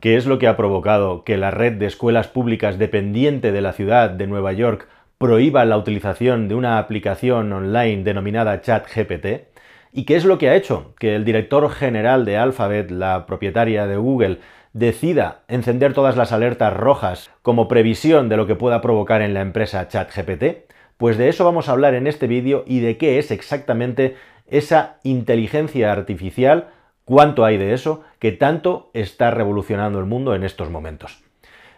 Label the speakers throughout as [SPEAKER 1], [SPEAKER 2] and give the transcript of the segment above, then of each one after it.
[SPEAKER 1] ¿Qué es lo que ha provocado que la red de escuelas públicas dependiente de la ciudad de Nueva York prohíba la utilización de una aplicación online denominada ChatGPT? ¿Y qué es lo que ha hecho que el director general de Alphabet, la propietaria de Google, decida encender todas las alertas rojas como previsión de lo que pueda provocar en la empresa ChatGPT? Pues de eso vamos a hablar en este vídeo y de qué es exactamente esa inteligencia artificial cuánto hay de eso que tanto está revolucionando el mundo en estos momentos.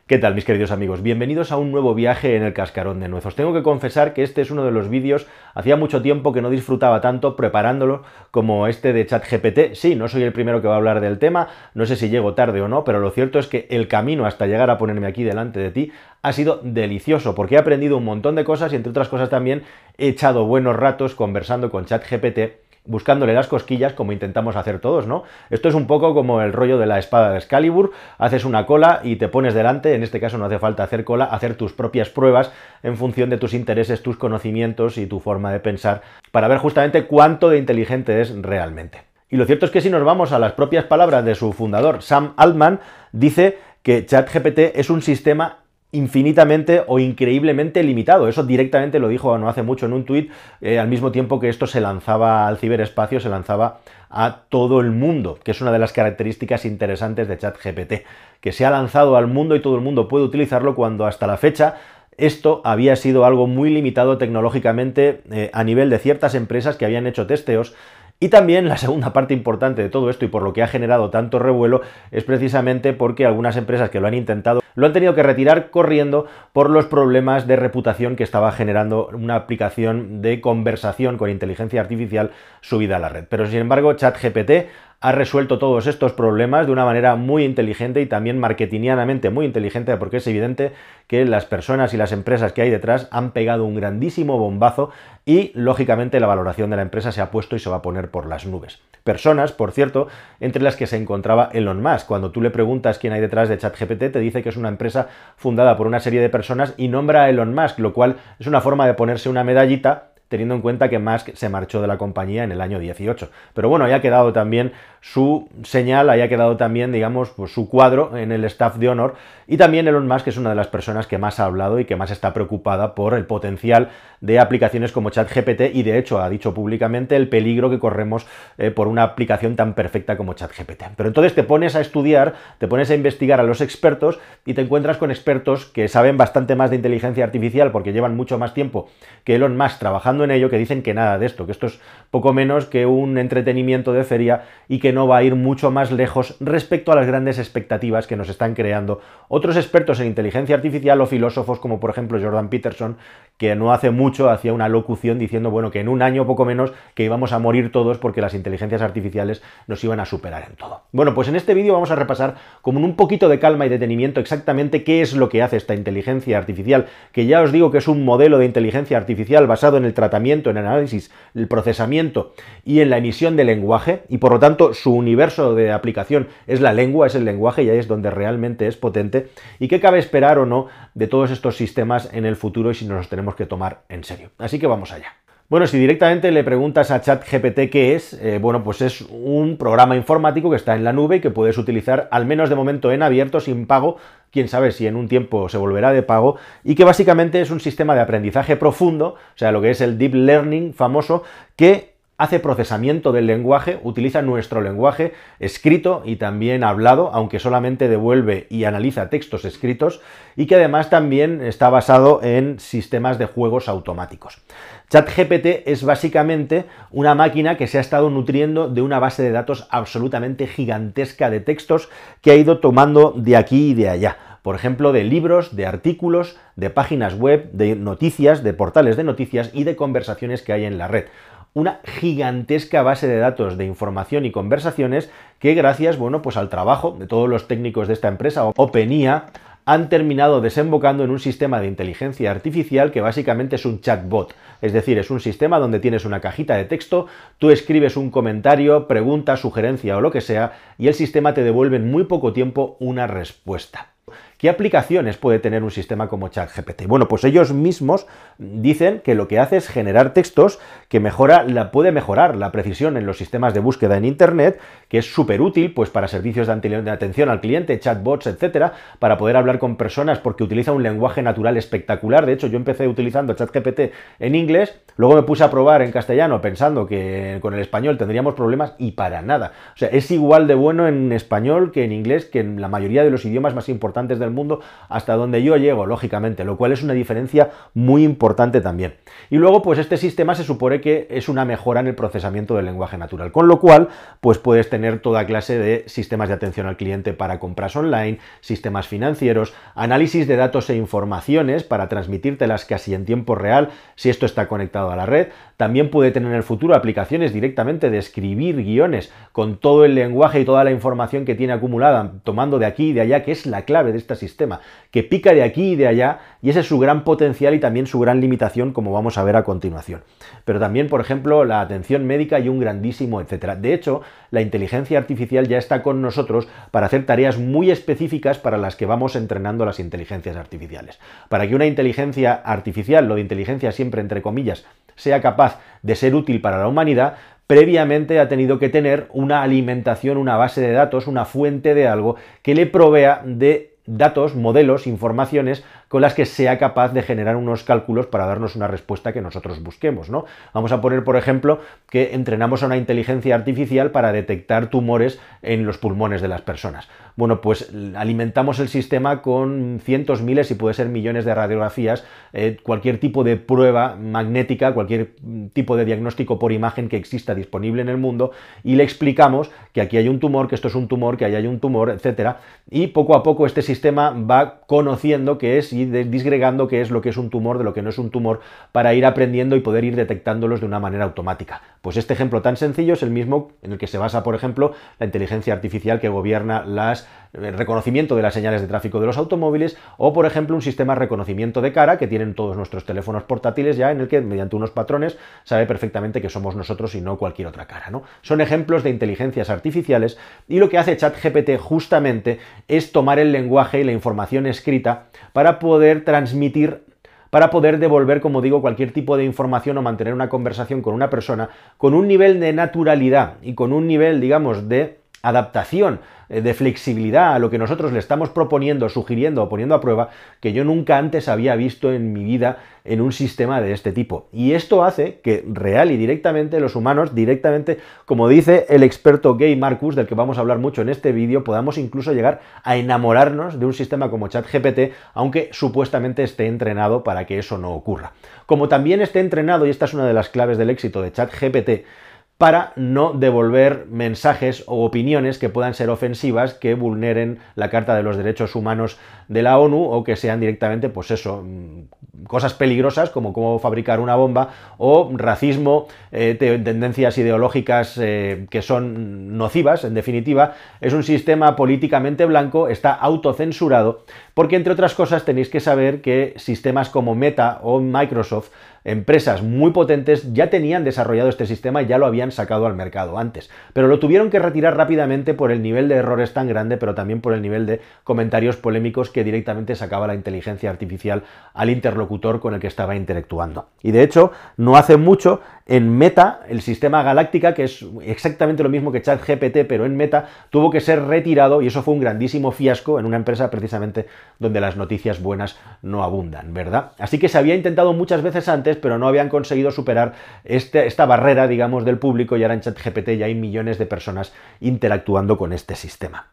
[SPEAKER 1] ¿Qué tal mis queridos amigos? Bienvenidos a un nuevo viaje en el cascarón de nuez. Os tengo que confesar que este es uno de los vídeos, hacía mucho tiempo que no disfrutaba tanto preparándolo como este de ChatGPT. Sí, no soy el primero que va a hablar del tema, no sé si llego tarde o no, pero lo cierto es que el camino hasta llegar a ponerme aquí delante de ti ha sido delicioso porque he aprendido un montón de cosas y entre otras cosas también he echado buenos ratos conversando con ChatGPT buscándole las cosquillas como intentamos hacer todos, ¿no? Esto es un poco como el rollo de la espada de Excalibur, haces una cola y te pones delante, en este caso no hace falta hacer cola, hacer tus propias pruebas en función de tus intereses, tus conocimientos y tu forma de pensar, para ver justamente cuánto de inteligente es realmente. Y lo cierto es que si nos vamos a las propias palabras de su fundador, Sam Altman, dice que ChatGPT es un sistema infinitamente o increíblemente limitado. Eso directamente lo dijo no hace mucho en un tuit, eh, al mismo tiempo que esto se lanzaba al ciberespacio, se lanzaba a todo el mundo, que es una de las características interesantes de ChatGPT, que se ha lanzado al mundo y todo el mundo puede utilizarlo cuando hasta la fecha esto había sido algo muy limitado tecnológicamente eh, a nivel de ciertas empresas que habían hecho testeos y también la segunda parte importante de todo esto y por lo que ha generado tanto revuelo es precisamente porque algunas empresas que lo han intentado lo han tenido que retirar corriendo por los problemas de reputación que estaba generando una aplicación de conversación con inteligencia artificial subida a la red. Pero sin embargo, ChatGPT ha resuelto todos estos problemas de una manera muy inteligente y también marketingianamente muy inteligente, porque es evidente que las personas y las empresas que hay detrás han pegado un grandísimo bombazo y, lógicamente, la valoración de la empresa se ha puesto y se va a poner por las nubes. Personas, por cierto, entre las que se encontraba Elon Musk. Cuando tú le preguntas quién hay detrás de ChatGPT, te dice que es una empresa fundada por una serie de personas y nombra a Elon Musk, lo cual es una forma de ponerse una medallita teniendo en cuenta que Musk se marchó de la compañía en el año 18. Pero bueno, ha quedado también su señal, haya quedado también, digamos, pues, su cuadro en el staff de honor. Y también Elon Musk es una de las personas que más ha hablado y que más está preocupada por el potencial de aplicaciones como ChatGPT y de hecho ha dicho públicamente el peligro que corremos eh, por una aplicación tan perfecta como ChatGPT. Pero entonces te pones a estudiar, te pones a investigar a los expertos y te encuentras con expertos que saben bastante más de inteligencia artificial porque llevan mucho más tiempo que Elon Musk trabajando en ello, que dicen que nada de esto, que esto es poco menos que un entretenimiento de feria y que no va a ir mucho más lejos respecto a las grandes expectativas que nos están creando otros expertos en inteligencia artificial o filósofos como por ejemplo Jordan Peterson, que no hace mucho hacía una locución diciendo, bueno, que en un año poco menos que íbamos a morir todos porque las inteligencias artificiales nos iban a superar en todo. Bueno, pues en este vídeo vamos a repasar como un poquito de calma y detenimiento exactamente qué es lo que hace esta inteligencia artificial, que ya os digo que es un modelo de inteligencia artificial basado en el tratamiento, en el análisis, el procesamiento y en la emisión de lenguaje, y por lo tanto su universo de aplicación es la lengua, es el lenguaje y ahí es donde realmente es potente, y qué cabe esperar o no de todos estos sistemas en el futuro y si nos tenemos que tomar en serio. Así que vamos allá. Bueno, si directamente le preguntas a ChatGPT qué es, eh, bueno, pues es un programa informático que está en la nube y que puedes utilizar al menos de momento en abierto, sin pago, quién sabe si en un tiempo se volverá de pago, y que básicamente es un sistema de aprendizaje profundo, o sea, lo que es el deep learning famoso, que hace procesamiento del lenguaje, utiliza nuestro lenguaje escrito y también hablado, aunque solamente devuelve y analiza textos escritos, y que además también está basado en sistemas de juegos automáticos. ChatGPT es básicamente una máquina que se ha estado nutriendo de una base de datos absolutamente gigantesca de textos que ha ido tomando de aquí y de allá. Por ejemplo, de libros, de artículos, de páginas web, de noticias, de portales de noticias y de conversaciones que hay en la red. Una gigantesca base de datos de información y conversaciones que gracias, bueno, pues al trabajo de todos los técnicos de esta empresa, OpenIA, han terminado desembocando en un sistema de inteligencia artificial que básicamente es un chatbot. Es decir, es un sistema donde tienes una cajita de texto, tú escribes un comentario, pregunta, sugerencia o lo que sea, y el sistema te devuelve en muy poco tiempo una respuesta. ¿Qué aplicaciones puede tener un sistema como ChatGPT? Bueno, pues ellos mismos dicen que lo que hace es generar textos que mejora, la, puede mejorar la precisión en los sistemas de búsqueda en Internet, que es súper útil pues, para servicios de atención al cliente, chatbots, etcétera, para poder hablar con personas porque utiliza un lenguaje natural espectacular. De hecho, yo empecé utilizando ChatGPT en inglés, luego me puse a probar en castellano pensando que con el español tendríamos problemas y para nada. O sea, es igual de bueno en español que en inglés, que en la mayoría de los idiomas más importantes del mundo, hasta donde yo llego, lógicamente, lo cual es una diferencia muy importante también. Y luego, pues este sistema se supone que es una mejora en el procesamiento del lenguaje natural, con lo cual, pues puedes tener toda clase de sistemas de atención al cliente para compras online, sistemas financieros, análisis de datos e informaciones para transmitírtelas casi en tiempo real si esto está conectado a la red. También puede tener en el futuro aplicaciones directamente de escribir guiones con todo el lenguaje y toda la información que tiene acumulada, tomando de aquí y de allá, que es la clave de este sistema, que pica de aquí y de allá, y ese es su gran potencial y también su gran limitación, como vamos a ver a continuación. Pero también, por ejemplo, la atención médica y un grandísimo etcétera. De hecho, la inteligencia artificial ya está con nosotros para hacer tareas muy específicas para las que vamos entrenando las inteligencias artificiales. Para que una inteligencia artificial, lo de inteligencia siempre entre comillas, sea capaz de ser útil para la humanidad, previamente ha tenido que tener una alimentación, una base de datos, una fuente de algo que le provea de datos, modelos, informaciones con las que sea capaz de generar unos cálculos para darnos una respuesta que nosotros busquemos, ¿no? Vamos a poner, por ejemplo, que entrenamos a una inteligencia artificial para detectar tumores en los pulmones de las personas. Bueno, pues alimentamos el sistema con cientos, miles y puede ser millones de radiografías, eh, cualquier tipo de prueba magnética, cualquier tipo de diagnóstico por imagen que exista disponible en el mundo y le explicamos que aquí hay un tumor, que esto es un tumor, que ahí hay un tumor, etcétera, y poco a poco este sistema va conociendo qué es disgregando qué es lo que es un tumor de lo que no es un tumor para ir aprendiendo y poder ir detectándolos de una manera automática. Pues este ejemplo tan sencillo es el mismo en el que se basa, por ejemplo, la inteligencia artificial que gobierna las el reconocimiento de las señales de tráfico de los automóviles o, por ejemplo, un sistema de reconocimiento de cara que tienen todos nuestros teléfonos portátiles ya en el que, mediante unos patrones, sabe perfectamente que somos nosotros y no cualquier otra cara. ¿no? Son ejemplos de inteligencias artificiales y lo que hace ChatGPT justamente es tomar el lenguaje y la información escrita para poder transmitir para poder devolver, como digo, cualquier tipo de información o mantener una conversación con una persona con un nivel de naturalidad y con un nivel, digamos, de adaptación, eh, de flexibilidad a lo que nosotros le estamos proponiendo, sugiriendo o poniendo a prueba, que yo nunca antes había visto en mi vida en un sistema de este tipo. Y esto hace que real y directamente los humanos, directamente, como dice el experto Gay Marcus, del que vamos a hablar mucho en este vídeo, podamos incluso llegar a enamorarnos de un sistema como ChatGPT, aunque supuestamente esté entrenado para que eso no ocurra. Como también esté entrenado, y esta es una de las claves del éxito de ChatGPT, para no devolver mensajes o opiniones que puedan ser ofensivas, que vulneren la Carta de los Derechos Humanos de la ONU o que sean directamente, pues eso, mm, cosas peligrosas como cómo fabricar una bomba o racismo, eh, tendencias ideológicas eh, que son nocivas, en definitiva, es un sistema políticamente blanco, está autocensurado, porque entre otras cosas tenéis que saber que sistemas como Meta o Microsoft empresas muy potentes ya tenían desarrollado este sistema y ya lo habían sacado al mercado antes, pero lo tuvieron que retirar rápidamente por el nivel de errores tan grande, pero también por el nivel de comentarios polémicos que directamente sacaba la inteligencia artificial al interlocutor con el que estaba interactuando. Y de hecho, no hace mucho en Meta, el sistema Galáctica, que es exactamente lo mismo que ChatGPT, pero en Meta, tuvo que ser retirado y eso fue un grandísimo fiasco en una empresa precisamente donde las noticias buenas no abundan, ¿verdad? Así que se había intentado muchas veces antes pero no habían conseguido superar este, esta barrera, digamos, del público y ahora en ChatGPT ya hay millones de personas interactuando con este sistema.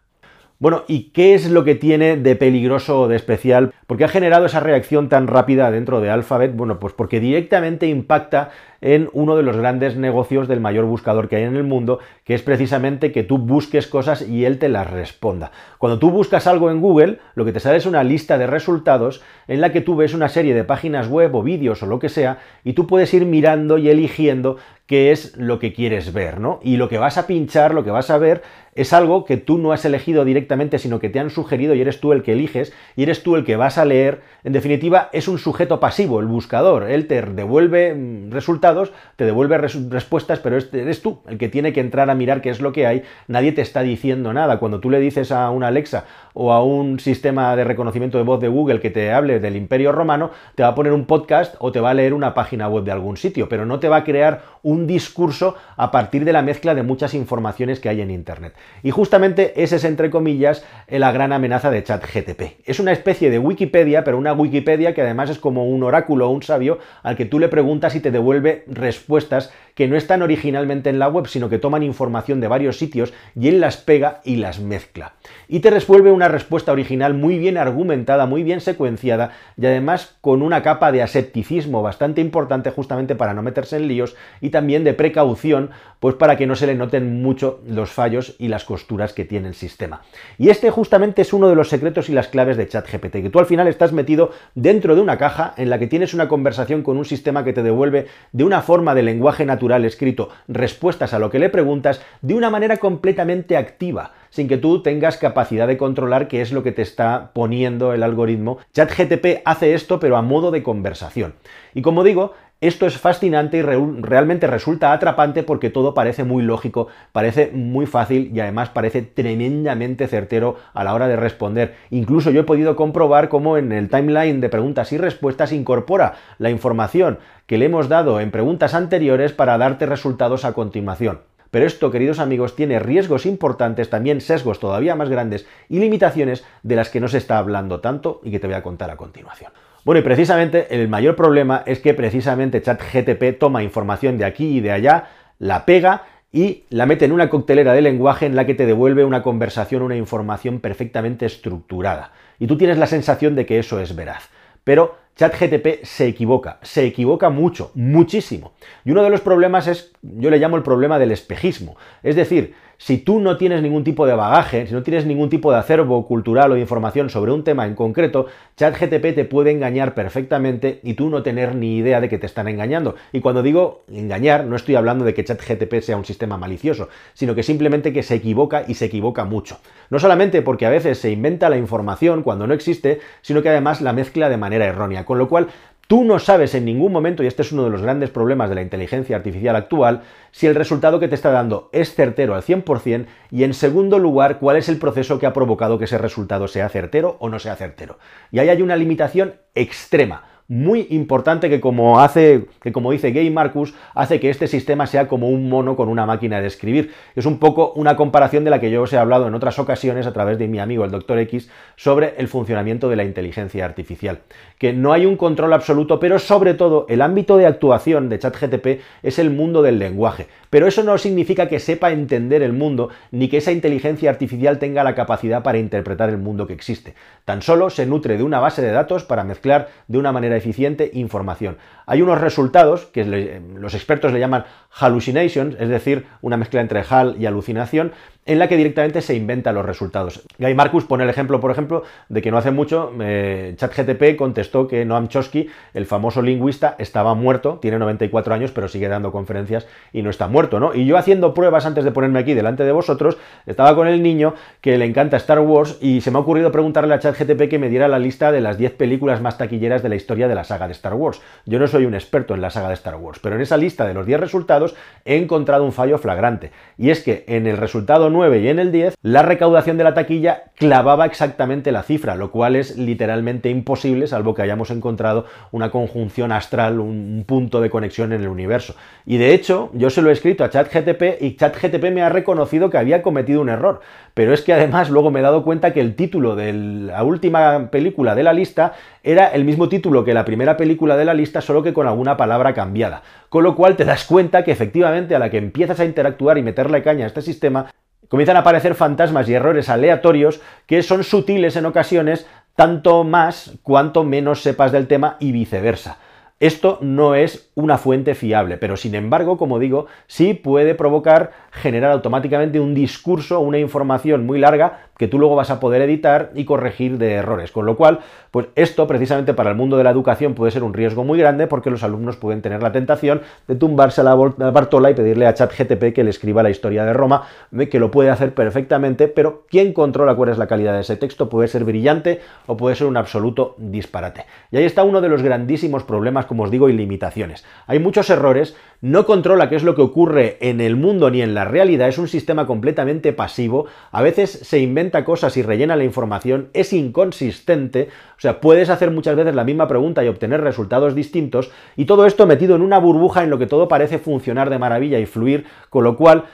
[SPEAKER 1] Bueno, ¿y qué es lo que tiene de peligroso o de especial? ¿Por qué ha generado esa reacción tan rápida dentro de Alphabet? Bueno, pues porque directamente impacta en uno de los grandes negocios del mayor buscador que hay en el mundo, que es precisamente que tú busques cosas y él te las responda. Cuando tú buscas algo en Google, lo que te sale es una lista de resultados en la que tú ves una serie de páginas web o vídeos o lo que sea, y tú puedes ir mirando y eligiendo qué es lo que quieres ver, ¿no? Y lo que vas a pinchar, lo que vas a ver, es algo que tú no has elegido directamente, sino que te han sugerido y eres tú el que eliges y eres tú el que vas a leer. En definitiva, es un sujeto pasivo, el buscador. Él te devuelve mm, resultados te devuelve respuestas, pero eres tú el que tiene que entrar a mirar qué es lo que hay, nadie te está diciendo nada. Cuando tú le dices a una Alexa o a un sistema de reconocimiento de voz de Google que te hable del Imperio Romano, te va a poner un podcast o te va a leer una página web de algún sitio, pero no te va a crear un discurso a partir de la mezcla de muchas informaciones que hay en Internet. Y justamente ese es, entre comillas, la gran amenaza de ChatGTP. Es una especie de Wikipedia, pero una Wikipedia que además es como un oráculo o un sabio al que tú le preguntas y te devuelve respuestas que no están originalmente en la web, sino que toman información de varios sitios y él las pega y las mezcla. Y te resuelve una respuesta original muy bien argumentada, muy bien secuenciada y además con una capa de asepticismo bastante importante justamente para no meterse en líos y también de precaución, pues para que no se le noten mucho los fallos y las costuras que tiene el sistema. Y este justamente es uno de los secretos y las claves de ChatGPT, que tú al final estás metido dentro de una caja en la que tienes una conversación con un sistema que te devuelve de una forma de lenguaje natural escrito respuestas a lo que le preguntas de una manera completamente activa, sin que tú tengas capacidad de controlar qué es lo que te está poniendo el algoritmo. ChatGTP hace esto, pero a modo de conversación. Y como digo, esto es fascinante y realmente resulta atrapante porque todo parece muy lógico, parece muy fácil y además parece tremendamente certero a la hora de responder. Incluso yo he podido comprobar cómo en el timeline de preguntas y respuestas incorpora la información que le hemos dado en preguntas anteriores para darte resultados a continuación. Pero esto, queridos amigos, tiene riesgos importantes, también sesgos todavía más grandes y limitaciones de las que no se está hablando tanto y que te voy a contar a continuación. Bueno, y precisamente el mayor problema es que precisamente ChatGTP toma información de aquí y de allá, la pega y la mete en una coctelera de lenguaje en la que te devuelve una conversación, una información perfectamente estructurada. Y tú tienes la sensación de que eso es veraz. Pero ChatGTP se equivoca, se equivoca mucho, muchísimo. Y uno de los problemas es, yo le llamo el problema del espejismo. Es decir, si tú no tienes ningún tipo de bagaje, si no tienes ningún tipo de acervo cultural o de información sobre un tema en concreto, ChatGTP te puede engañar perfectamente y tú no tener ni idea de que te están engañando. Y cuando digo engañar, no estoy hablando de que ChatGTP sea un sistema malicioso, sino que simplemente que se equivoca y se equivoca mucho. No solamente porque a veces se inventa la información cuando no existe, sino que además la mezcla de manera errónea. Con lo cual, Tú no sabes en ningún momento, y este es uno de los grandes problemas de la inteligencia artificial actual, si el resultado que te está dando es certero al 100% y en segundo lugar, cuál es el proceso que ha provocado que ese resultado sea certero o no sea certero. Y ahí hay una limitación extrema muy importante que como hace, que como dice Gay Marcus, hace que este sistema sea como un mono con una máquina de escribir. Es un poco una comparación de la que yo os he hablado en otras ocasiones a través de mi amigo el Dr. X sobre el funcionamiento de la inteligencia artificial. Que no hay un control absoluto, pero sobre todo el ámbito de actuación de ChatGTP es el mundo del lenguaje. Pero eso no significa que sepa entender el mundo ni que esa inteligencia artificial tenga la capacidad para interpretar el mundo que existe. Tan solo se nutre de una base de datos para mezclar de una manera eficiente información. Hay unos resultados que los expertos le llaman hallucinations, es decir, una mezcla entre hal y alucinación, en la que directamente se inventan los resultados. Guy Marcus pone el ejemplo, por ejemplo, de que no hace mucho eh, ChatGTP contestó que Noam Chomsky, el famoso lingüista, estaba muerto, tiene 94 años, pero sigue dando conferencias y no está muerto, ¿no? Y yo haciendo pruebas antes de ponerme aquí delante de vosotros, estaba con el niño que le encanta Star Wars y se me ha ocurrido preguntarle a ChatGTP que me diera la lista de las 10 películas más taquilleras de la historia de la saga de Star Wars. Yo no soy un experto en la saga de Star Wars, pero en esa lista de los 10 resultados he encontrado un fallo flagrante, y es que en el resultado y en el 10, la recaudación de la taquilla clavaba exactamente la cifra, lo cual es literalmente imposible, salvo que hayamos encontrado una conjunción astral, un punto de conexión en el universo. Y de hecho, yo se lo he escrito a ChatGTP y ChatGTP me ha reconocido que había cometido un error. Pero es que además luego me he dado cuenta que el título de la última película de la lista era el mismo título que la primera película de la lista, solo que con alguna palabra cambiada. Con lo cual te das cuenta que efectivamente a la que empiezas a interactuar y meterle caña a este sistema, comienzan a aparecer fantasmas y errores aleatorios que son sutiles en ocasiones, tanto más cuanto menos sepas del tema y viceversa. Esto no es una fuente fiable, pero sin embargo, como digo, sí puede provocar generar automáticamente un discurso, una información muy larga que tú luego vas a poder editar y corregir de errores. Con lo cual, pues esto precisamente para el mundo de la educación puede ser un riesgo muy grande porque los alumnos pueden tener la tentación de tumbarse a la Bartola y pedirle a ChatGTP que le escriba la historia de Roma, que lo puede hacer perfectamente, pero quien controla cuál es la calidad de ese texto puede ser brillante o puede ser un absoluto disparate. Y ahí está uno de los grandísimos problemas como os digo, y limitaciones. Hay muchos errores, no controla qué es lo que ocurre en el mundo ni en la realidad, es un sistema completamente pasivo, a veces se inventa cosas y rellena la información, es inconsistente, o sea, puedes hacer muchas veces la misma pregunta y obtener resultados distintos, y todo esto metido en una burbuja en lo que todo parece funcionar de maravilla y fluir, con lo cual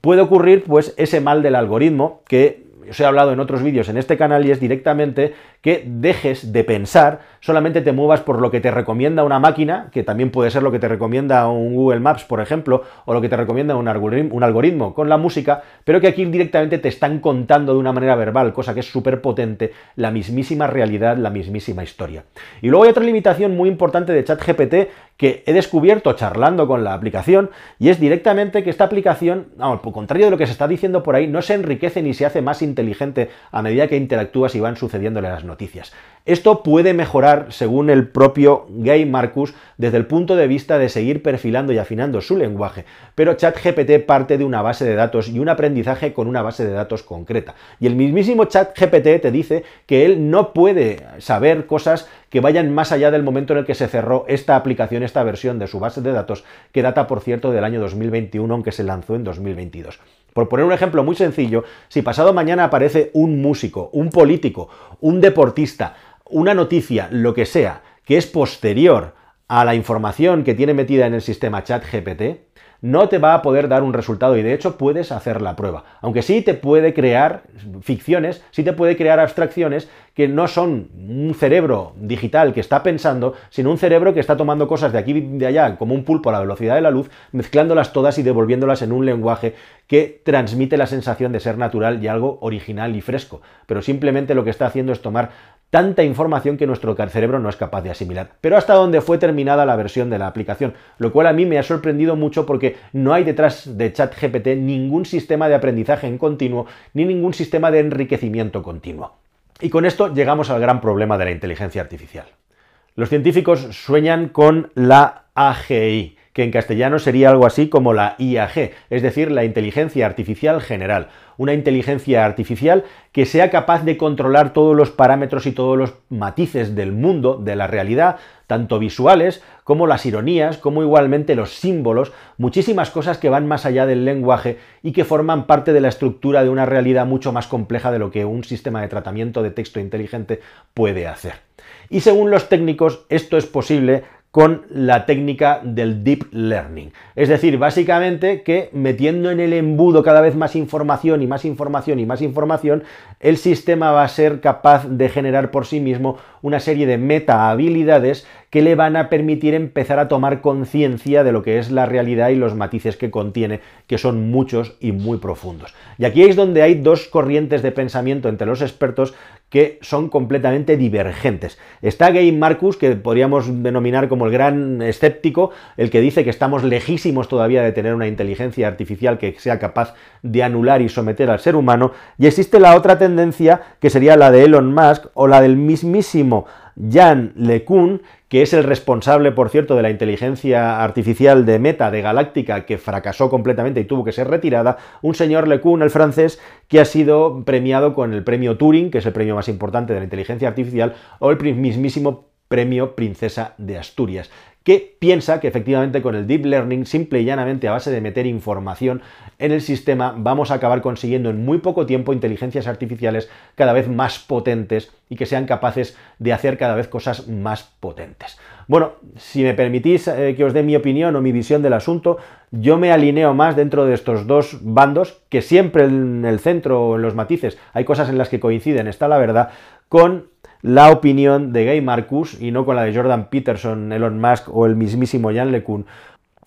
[SPEAKER 1] puede ocurrir pues ese mal del algoritmo que os he hablado en otros vídeos en este canal y es directamente que dejes de pensar, solamente te muevas por lo que te recomienda una máquina, que también puede ser lo que te recomienda un Google Maps, por ejemplo, o lo que te recomienda un algoritmo, con la música, pero que aquí directamente te están contando de una manera verbal, cosa que es súper potente, la mismísima realidad, la mismísima historia. Y luego hay otra limitación muy importante de ChatGPT que he descubierto charlando con la aplicación, y es directamente que esta aplicación, al contrario de lo que se está diciendo por ahí, no se enriquece ni se hace más inteligente a medida que interactúas y van sucediéndole las noticias. Esto puede mejorar, según el propio Gay Marcus, desde el punto de vista de seguir perfilando y afinando su lenguaje, pero ChatGPT parte de una base de datos y un aprendizaje con una base de datos concreta. Y el mismísimo ChatGPT te dice que él no puede saber cosas que vayan más allá del momento en el que se cerró esta aplicación, esta versión de su base de datos, que data, por cierto, del año 2021, aunque se lanzó en 2022. Por poner un ejemplo muy sencillo, si pasado mañana aparece un músico, un político, un deportista, una noticia, lo que sea, que es posterior a la información que tiene metida en el sistema chat GPT, no te va a poder dar un resultado y de hecho puedes hacer la prueba. Aunque sí te puede crear ficciones, sí te puede crear abstracciones que no son un cerebro digital que está pensando, sino un cerebro que está tomando cosas de aquí y de allá como un pulpo a la velocidad de la luz, mezclándolas todas y devolviéndolas en un lenguaje que transmite la sensación de ser natural y algo original y fresco. Pero simplemente lo que está haciendo es tomar tanta información que nuestro cerebro no es capaz de asimilar. Pero hasta donde fue terminada la versión de la aplicación, lo cual a mí me ha sorprendido mucho porque no hay detrás de ChatGPT ningún sistema de aprendizaje en continuo ni ningún sistema de enriquecimiento continuo. Y con esto llegamos al gran problema de la inteligencia artificial. Los científicos sueñan con la AGI, que en castellano sería algo así como la IAG, es decir, la inteligencia artificial general. Una inteligencia artificial que sea capaz de controlar todos los parámetros y todos los matices del mundo, de la realidad, tanto visuales como las ironías, como igualmente los símbolos, muchísimas cosas que van más allá del lenguaje y que forman parte de la estructura de una realidad mucho más compleja de lo que un sistema de tratamiento de texto inteligente puede hacer. Y según los técnicos, esto es posible con la técnica del deep learning. Es decir, básicamente que metiendo en el embudo cada vez más información y más información y más información, el sistema va a ser capaz de generar por sí mismo una serie de meta habilidades que le van a permitir empezar a tomar conciencia de lo que es la realidad y los matices que contiene, que son muchos y muy profundos. Y aquí es donde hay dos corrientes de pensamiento entre los expertos que son completamente divergentes. Está Gay Marcus, que podríamos denominar como el gran escéptico, el que dice que estamos lejísimos todavía de tener una inteligencia artificial que sea capaz de anular y someter al ser humano, y existe la otra tendencia que sería la de Elon Musk o la del mismísimo Jan LeCun, que es el responsable, por cierto, de la inteligencia artificial de Meta, de Galáctica, que fracasó completamente y tuvo que ser retirada, un señor LeCun, el francés, que ha sido premiado con el premio Turing, que es el premio más importante de la inteligencia artificial, o el mismísimo premio Princesa de Asturias que piensa que efectivamente con el deep learning, simple y llanamente a base de meter información en el sistema, vamos a acabar consiguiendo en muy poco tiempo inteligencias artificiales cada vez más potentes y que sean capaces de hacer cada vez cosas más potentes. Bueno, si me permitís eh, que os dé mi opinión o mi visión del asunto, yo me alineo más dentro de estos dos bandos, que siempre en el centro o en los matices hay cosas en las que coinciden, está la verdad, con la opinión de Gay Marcus y no con la de Jordan Peterson, Elon Musk o el mismísimo Jan LeCun.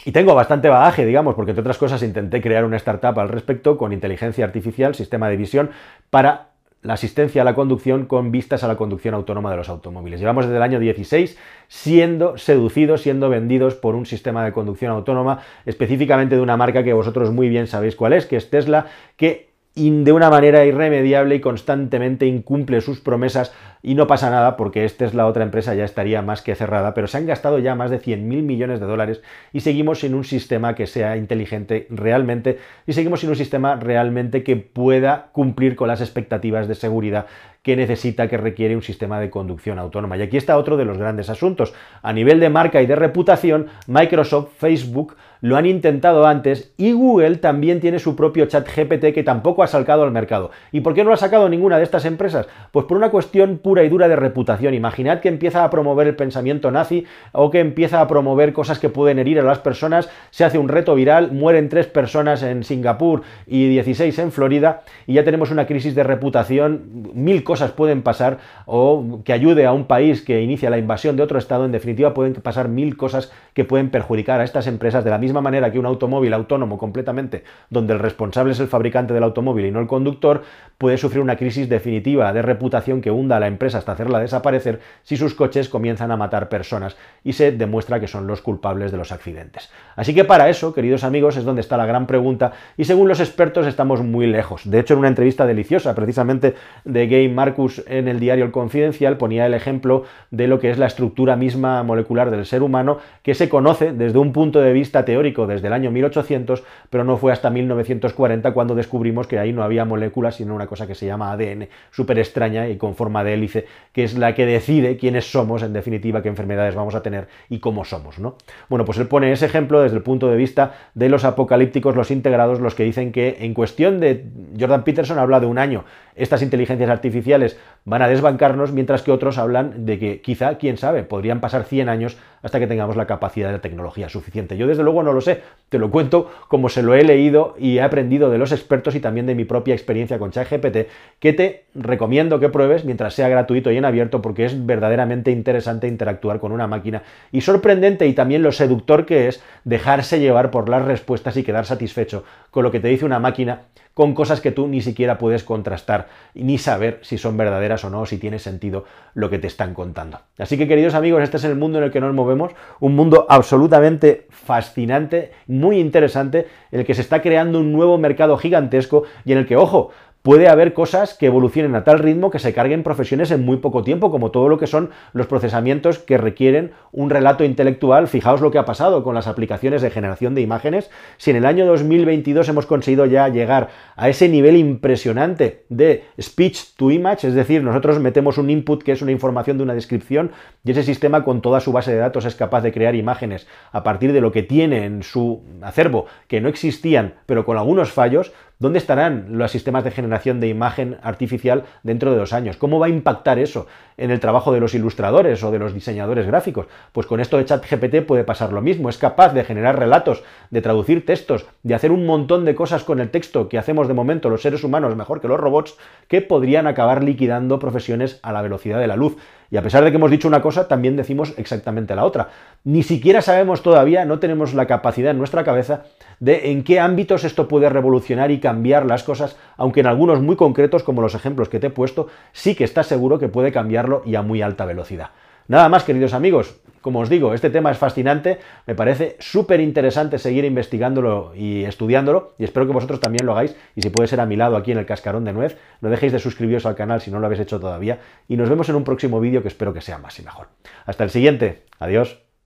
[SPEAKER 1] Y tengo bastante bagaje, digamos, porque entre otras cosas intenté crear una startup al respecto con inteligencia artificial, sistema de visión, para la asistencia a la conducción con vistas a la conducción autónoma de los automóviles. Llevamos desde el año 16 siendo seducidos, siendo vendidos por un sistema de conducción autónoma, específicamente de una marca que vosotros muy bien sabéis cuál es, que es Tesla, que de una manera irremediable y constantemente incumple sus promesas y no pasa nada porque esta es la otra empresa ya estaría más que cerrada, pero se han gastado ya más de 100.000 millones de dólares y seguimos sin un sistema que sea inteligente realmente y seguimos sin un sistema realmente que pueda cumplir con las expectativas de seguridad que necesita, que requiere un sistema de conducción autónoma. Y aquí está otro de los grandes asuntos. A nivel de marca y de reputación, Microsoft, Facebook, lo han intentado antes y Google también tiene su propio chat GPT que tampoco ha sacado al mercado. ¿Y por qué no lo ha sacado ninguna de estas empresas? Pues por una cuestión pura y dura de reputación. Imaginad que empieza a promover el pensamiento nazi o que empieza a promover cosas que pueden herir a las personas, se hace un reto viral, mueren tres personas en Singapur y 16 en Florida y ya tenemos una crisis de reputación, mil cosas pueden pasar o que ayude a un país que inicia la invasión de otro estado, en definitiva pueden pasar mil cosas que pueden perjudicar a estas empresas. De la misma manera que un automóvil autónomo completamente, donde el responsable es el fabricante del automóvil y no el conductor, puede sufrir una crisis definitiva de reputación que hunda a la empresa hasta hacerla desaparecer si sus coches comienzan a matar personas y se demuestra que son los culpables de los accidentes. Así que para eso, queridos amigos, es donde está la gran pregunta y según los expertos estamos muy lejos. De hecho, en una entrevista deliciosa precisamente de Game Marcus en el diario El Confidencial ponía el ejemplo de lo que es la estructura misma molecular del ser humano que se conoce desde un punto de vista teórico desde el año 1800, pero no fue hasta 1940 cuando descubrimos que ahí no había moléculas, sino una cosa que se llama ADN, súper extraña y con forma de hélice, que es la que decide quiénes somos, en definitiva, qué enfermedades vamos a tener y cómo somos, ¿no? Bueno, pues él pone ese ejemplo desde el punto de vista de los apocalípticos, los integrados, los que dicen que en cuestión de Jordan Peterson habla de un año, estas inteligencias artificiales van a desbancarnos, mientras que otros hablan de que quizá, quién sabe, podrían pasar 100 años hasta que tengamos la capacidad de la tecnología suficiente. Yo desde luego no lo sé, te lo cuento como se lo he leído y he aprendido de los expertos y también de mi propia experiencia con ChatGPT, que te recomiendo que pruebes mientras sea gratuito y en abierto porque es verdaderamente interesante interactuar con una máquina. Y sorprendente y también lo seductor que es dejarse llevar por las respuestas y quedar satisfecho con lo que te dice una máquina con cosas que tú ni siquiera puedes contrastar ni saber si son verdaderas o no, si tiene sentido lo que te están contando. Así que queridos amigos, este es el mundo en el que nos movemos, un mundo absolutamente fascinante, muy interesante, en el que se está creando un nuevo mercado gigantesco y en el que, ojo, puede haber cosas que evolucionen a tal ritmo que se carguen profesiones en muy poco tiempo, como todo lo que son los procesamientos que requieren un relato intelectual. Fijaos lo que ha pasado con las aplicaciones de generación de imágenes. Si en el año 2022 hemos conseguido ya llegar a ese nivel impresionante de speech to image, es decir, nosotros metemos un input que es una información de una descripción y ese sistema con toda su base de datos es capaz de crear imágenes a partir de lo que tiene en su acervo que no existían, pero con algunos fallos, ¿Dónde estarán los sistemas de generación de imagen artificial dentro de dos años? ¿Cómo va a impactar eso en el trabajo de los ilustradores o de los diseñadores gráficos? Pues con esto de ChatGPT puede pasar lo mismo. Es capaz de generar relatos, de traducir textos, de hacer un montón de cosas con el texto que hacemos de momento los seres humanos mejor que los robots, que podrían acabar liquidando profesiones a la velocidad de la luz. Y a pesar de que hemos dicho una cosa, también decimos exactamente la otra. Ni siquiera sabemos todavía, no tenemos la capacidad en nuestra cabeza de en qué ámbitos esto puede revolucionar y cambiar las cosas, aunque en algunos muy concretos, como los ejemplos que te he puesto, sí que está seguro que puede cambiarlo y a muy alta velocidad. Nada más, queridos amigos, como os digo, este tema es fascinante, me parece súper interesante seguir investigándolo y estudiándolo y espero que vosotros también lo hagáis y si puede ser a mi lado aquí en el cascarón de nuez, no dejéis de suscribiros al canal si no lo habéis hecho todavía y nos vemos en un próximo vídeo que espero que sea más y mejor. Hasta el siguiente, adiós.